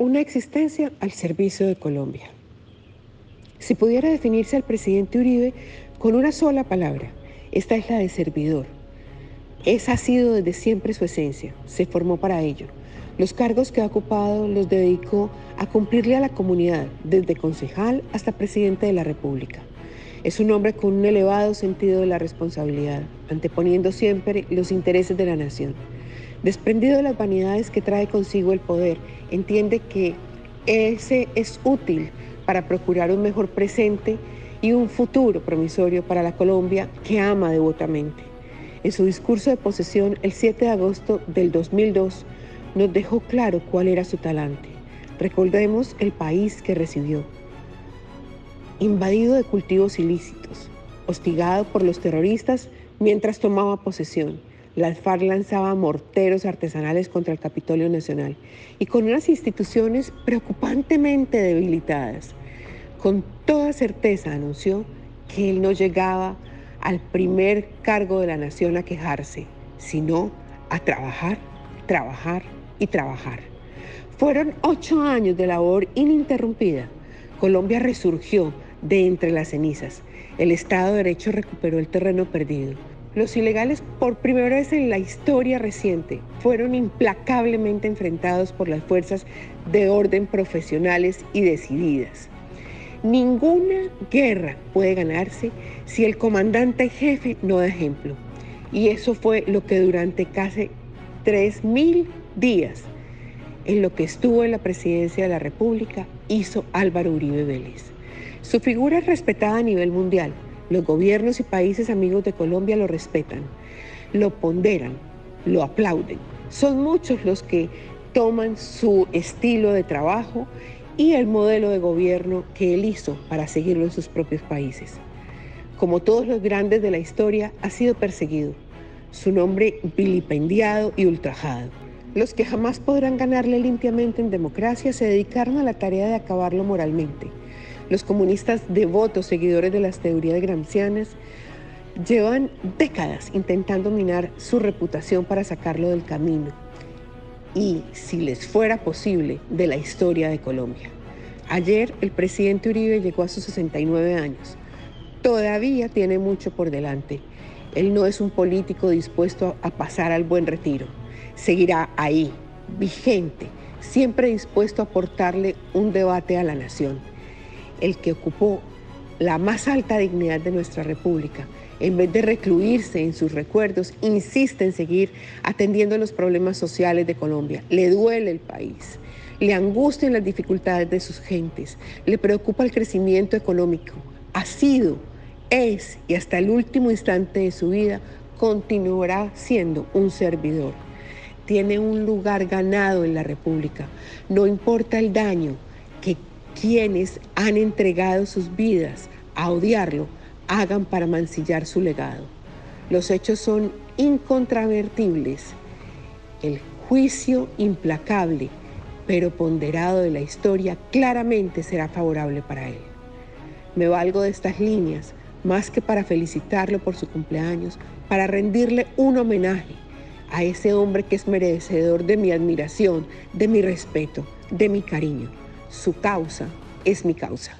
una existencia al servicio de Colombia. Si pudiera definirse al presidente Uribe con una sola palabra, esta es la de servidor. Esa ha sido desde siempre su esencia, se formó para ello. Los cargos que ha ocupado los dedicó a cumplirle a la comunidad, desde concejal hasta presidente de la República. Es un hombre con un elevado sentido de la responsabilidad, anteponiendo siempre los intereses de la nación. Desprendido de las vanidades que trae consigo el poder, entiende que ese es útil para procurar un mejor presente y un futuro promisorio para la Colombia que ama devotamente. En su discurso de posesión el 7 de agosto del 2002 nos dejó claro cuál era su talante. Recordemos el país que recibió. Invadido de cultivos ilícitos, hostigado por los terroristas mientras tomaba posesión. Las FARC lanzaba morteros artesanales contra el Capitolio Nacional y con unas instituciones preocupantemente debilitadas. Con toda certeza anunció que él no llegaba al primer cargo de la nación a quejarse, sino a trabajar, trabajar y trabajar. Fueron ocho años de labor ininterrumpida. Colombia resurgió de entre las cenizas. El Estado de Derecho recuperó el terreno perdido. Los ilegales, por primera vez en la historia reciente, fueron implacablemente enfrentados por las fuerzas de orden profesionales y decididas. Ninguna guerra puede ganarse si el comandante jefe no da ejemplo. Y eso fue lo que durante casi 3.000 días en lo que estuvo en la presidencia de la República hizo Álvaro Uribe Vélez. Su figura es respetada a nivel mundial. Los gobiernos y países amigos de Colombia lo respetan, lo ponderan, lo aplauden. Son muchos los que toman su estilo de trabajo y el modelo de gobierno que él hizo para seguirlo en sus propios países. Como todos los grandes de la historia, ha sido perseguido, su nombre vilipendiado y ultrajado. Los que jamás podrán ganarle limpiamente en democracia se dedicaron a la tarea de acabarlo moralmente. Los comunistas devotos, seguidores de las teorías gramscianas, llevan décadas intentando minar su reputación para sacarlo del camino y, si les fuera posible, de la historia de Colombia. Ayer el presidente Uribe llegó a sus 69 años. Todavía tiene mucho por delante. Él no es un político dispuesto a pasar al buen retiro seguirá ahí, vigente, siempre dispuesto a aportarle un debate a la nación. El que ocupó la más alta dignidad de nuestra República, en vez de recluirse en sus recuerdos, insiste en seguir atendiendo los problemas sociales de Colombia. Le duele el país, le angustian las dificultades de sus gentes, le preocupa el crecimiento económico. Ha sido, es y hasta el último instante de su vida continuará siendo un servidor tiene un lugar ganado en la República. No importa el daño que quienes han entregado sus vidas a odiarlo hagan para mancillar su legado. Los hechos son incontrovertibles. El juicio implacable, pero ponderado de la historia, claramente será favorable para él. Me valgo de estas líneas más que para felicitarlo por su cumpleaños, para rendirle un homenaje a ese hombre que es merecedor de mi admiración, de mi respeto, de mi cariño. Su causa es mi causa.